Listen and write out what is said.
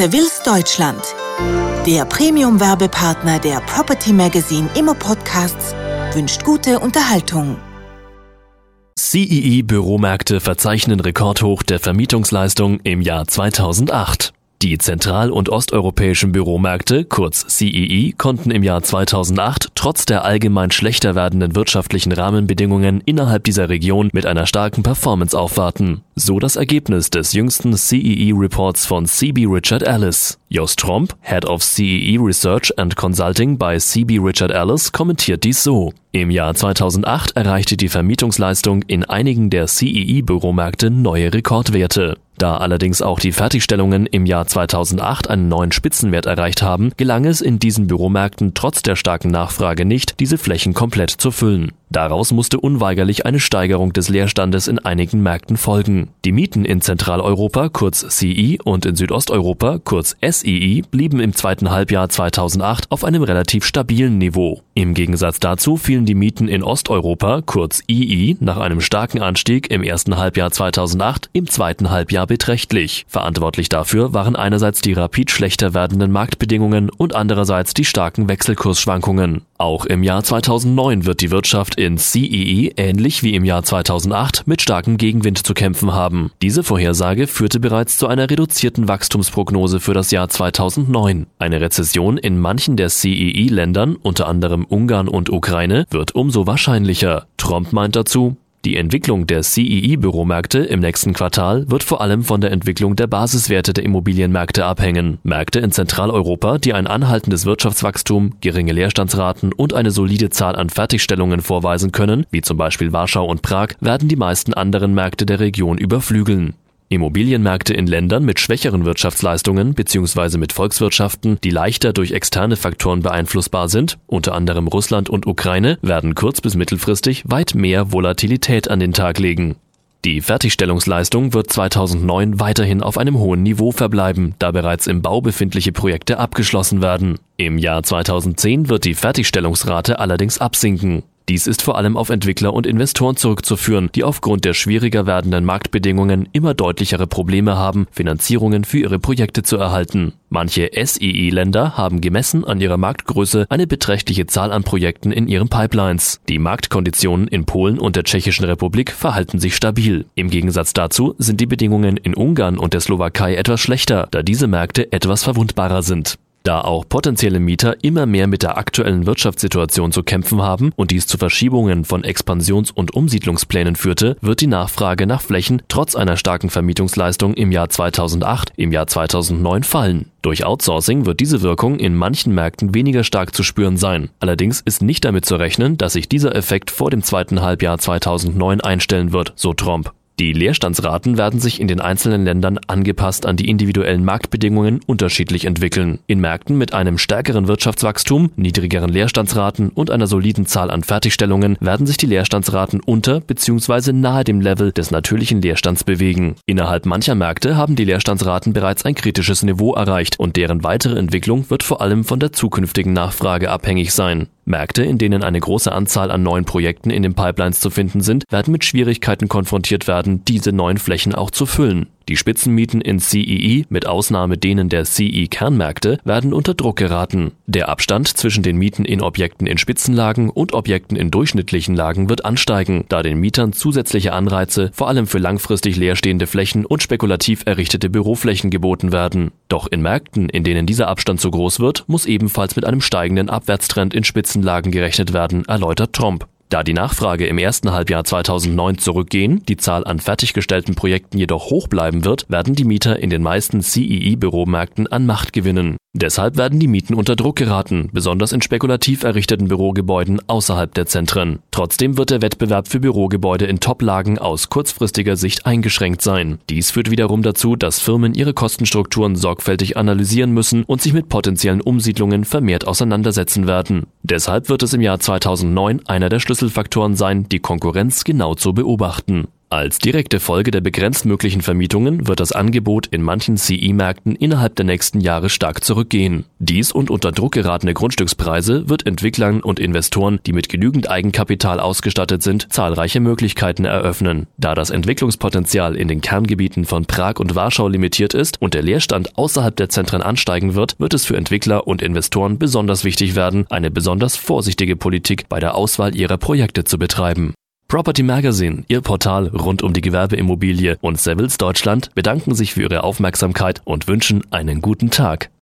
Seville's Deutschland. Der Premium-Werbepartner der Property Magazine Immo Podcasts wünscht gute Unterhaltung. CEE Büromärkte verzeichnen Rekordhoch der Vermietungsleistung im Jahr 2008. Die zentral- und osteuropäischen Büromärkte, kurz CEE, konnten im Jahr 2008 trotz der allgemein schlechter werdenden wirtschaftlichen Rahmenbedingungen innerhalb dieser Region mit einer starken Performance aufwarten. So das Ergebnis des jüngsten CEE-Reports von CB Richard Ellis. Jos Tromp, Head of CEE Research and Consulting bei CB Richard Ellis, kommentiert dies so. Im Jahr 2008 erreichte die Vermietungsleistung in einigen der CEE-Büromärkte neue Rekordwerte. Da allerdings auch die Fertigstellungen im Jahr 2008 einen neuen Spitzenwert erreicht haben, gelang es in diesen Büromärkten trotz der starken Nachfrage nicht, diese Flächen komplett zu füllen. Daraus musste unweigerlich eine Steigerung des Leerstandes in einigen Märkten folgen. Die Mieten in Zentraleuropa, kurz CE, und in Südosteuropa, kurz SEE, blieben im zweiten Halbjahr 2008 auf einem relativ stabilen Niveau. Im Gegensatz dazu fielen die Mieten in Osteuropa, kurz II, nach einem starken Anstieg im ersten Halbjahr 2008 im zweiten Halbjahr beträchtlich. Verantwortlich dafür waren einerseits die rapid schlechter werdenden Marktbedingungen und andererseits die starken Wechselkursschwankungen. Auch im Jahr 2009 wird die Wirtschaft in CEE ähnlich wie im Jahr 2008 mit starkem Gegenwind zu kämpfen haben. Diese Vorhersage führte bereits zu einer reduzierten Wachstumsprognose für das Jahr 2009. Eine Rezession in manchen der CEE-Ländern, unter anderem Ungarn und Ukraine, wird umso wahrscheinlicher. Trump meint dazu, die Entwicklung der CEE-Büromärkte im nächsten Quartal wird vor allem von der Entwicklung der Basiswerte der Immobilienmärkte abhängen. Märkte in Zentraleuropa, die ein anhaltendes Wirtschaftswachstum, geringe Leerstandsraten und eine solide Zahl an Fertigstellungen vorweisen können, wie zum Beispiel Warschau und Prag, werden die meisten anderen Märkte der Region überflügeln. Immobilienmärkte in Ländern mit schwächeren Wirtschaftsleistungen bzw. mit Volkswirtschaften, die leichter durch externe Faktoren beeinflussbar sind, unter anderem Russland und Ukraine, werden kurz- bis mittelfristig weit mehr Volatilität an den Tag legen. Die Fertigstellungsleistung wird 2009 weiterhin auf einem hohen Niveau verbleiben, da bereits im Bau befindliche Projekte abgeschlossen werden. Im Jahr 2010 wird die Fertigstellungsrate allerdings absinken. Dies ist vor allem auf Entwickler und Investoren zurückzuführen, die aufgrund der schwieriger werdenden Marktbedingungen immer deutlichere Probleme haben, Finanzierungen für ihre Projekte zu erhalten. Manche SEE-Länder haben gemessen an ihrer Marktgröße eine beträchtliche Zahl an Projekten in ihren Pipelines. Die Marktkonditionen in Polen und der Tschechischen Republik verhalten sich stabil. Im Gegensatz dazu sind die Bedingungen in Ungarn und der Slowakei etwas schlechter, da diese Märkte etwas verwundbarer sind. Da auch potenzielle Mieter immer mehr mit der aktuellen Wirtschaftssituation zu kämpfen haben und dies zu Verschiebungen von Expansions- und Umsiedlungsplänen führte, wird die Nachfrage nach Flächen trotz einer starken Vermietungsleistung im Jahr 2008, im Jahr 2009 fallen. Durch Outsourcing wird diese Wirkung in manchen Märkten weniger stark zu spüren sein. Allerdings ist nicht damit zu rechnen, dass sich dieser Effekt vor dem zweiten Halbjahr 2009 einstellen wird, so Trump. Die Leerstandsraten werden sich in den einzelnen Ländern angepasst an die individuellen Marktbedingungen unterschiedlich entwickeln. In Märkten mit einem stärkeren Wirtschaftswachstum, niedrigeren Leerstandsraten und einer soliden Zahl an Fertigstellungen werden sich die Leerstandsraten unter bzw. nahe dem Level des natürlichen Leerstands bewegen. Innerhalb mancher Märkte haben die Leerstandsraten bereits ein kritisches Niveau erreicht und deren weitere Entwicklung wird vor allem von der zukünftigen Nachfrage abhängig sein. Märkte, in denen eine große Anzahl an neuen Projekten in den Pipelines zu finden sind, werden mit Schwierigkeiten konfrontiert werden, diese neuen Flächen auch zu füllen. Die Spitzenmieten in CEE, mit Ausnahme denen der CE-Kernmärkte, werden unter Druck geraten. Der Abstand zwischen den Mieten in Objekten in Spitzenlagen und Objekten in durchschnittlichen Lagen wird ansteigen, da den Mietern zusätzliche Anreize vor allem für langfristig leerstehende Flächen und spekulativ errichtete Büroflächen geboten werden. Doch in Märkten, in denen dieser Abstand zu groß wird, muss ebenfalls mit einem steigenden Abwärtstrend in Spitzenlagen gerechnet werden, erläutert Trump. Da die Nachfrage im ersten Halbjahr 2009 zurückgehen, die Zahl an fertiggestellten Projekten jedoch hoch bleiben wird, werden die Mieter in den meisten CEE-Büromärkten an Macht gewinnen. Deshalb werden die Mieten unter Druck geraten, besonders in spekulativ errichteten Bürogebäuden außerhalb der Zentren. Trotzdem wird der Wettbewerb für Bürogebäude in Toplagen aus kurzfristiger Sicht eingeschränkt sein. Dies führt wiederum dazu, dass Firmen ihre Kostenstrukturen sorgfältig analysieren müssen und sich mit potenziellen Umsiedlungen vermehrt auseinandersetzen werden. Deshalb wird es im Jahr 2009 einer der Schlüsselfaktoren sein, die Konkurrenz genau zu beobachten. Als direkte Folge der begrenzt möglichen Vermietungen wird das Angebot in manchen CE-Märkten innerhalb der nächsten Jahre stark zurückgehen. Dies und unter Druck geratene Grundstückspreise wird Entwicklern und Investoren, die mit genügend Eigenkapital ausgestattet sind, zahlreiche Möglichkeiten eröffnen. Da das Entwicklungspotenzial in den Kerngebieten von Prag und Warschau limitiert ist und der Leerstand außerhalb der Zentren ansteigen wird, wird es für Entwickler und Investoren besonders wichtig werden, eine besonders vorsichtige Politik bei der Auswahl ihrer Projekte zu betreiben. Property Magazine, Ihr Portal rund um die Gewerbeimmobilie und Sevils Deutschland bedanken sich für Ihre Aufmerksamkeit und wünschen einen guten Tag.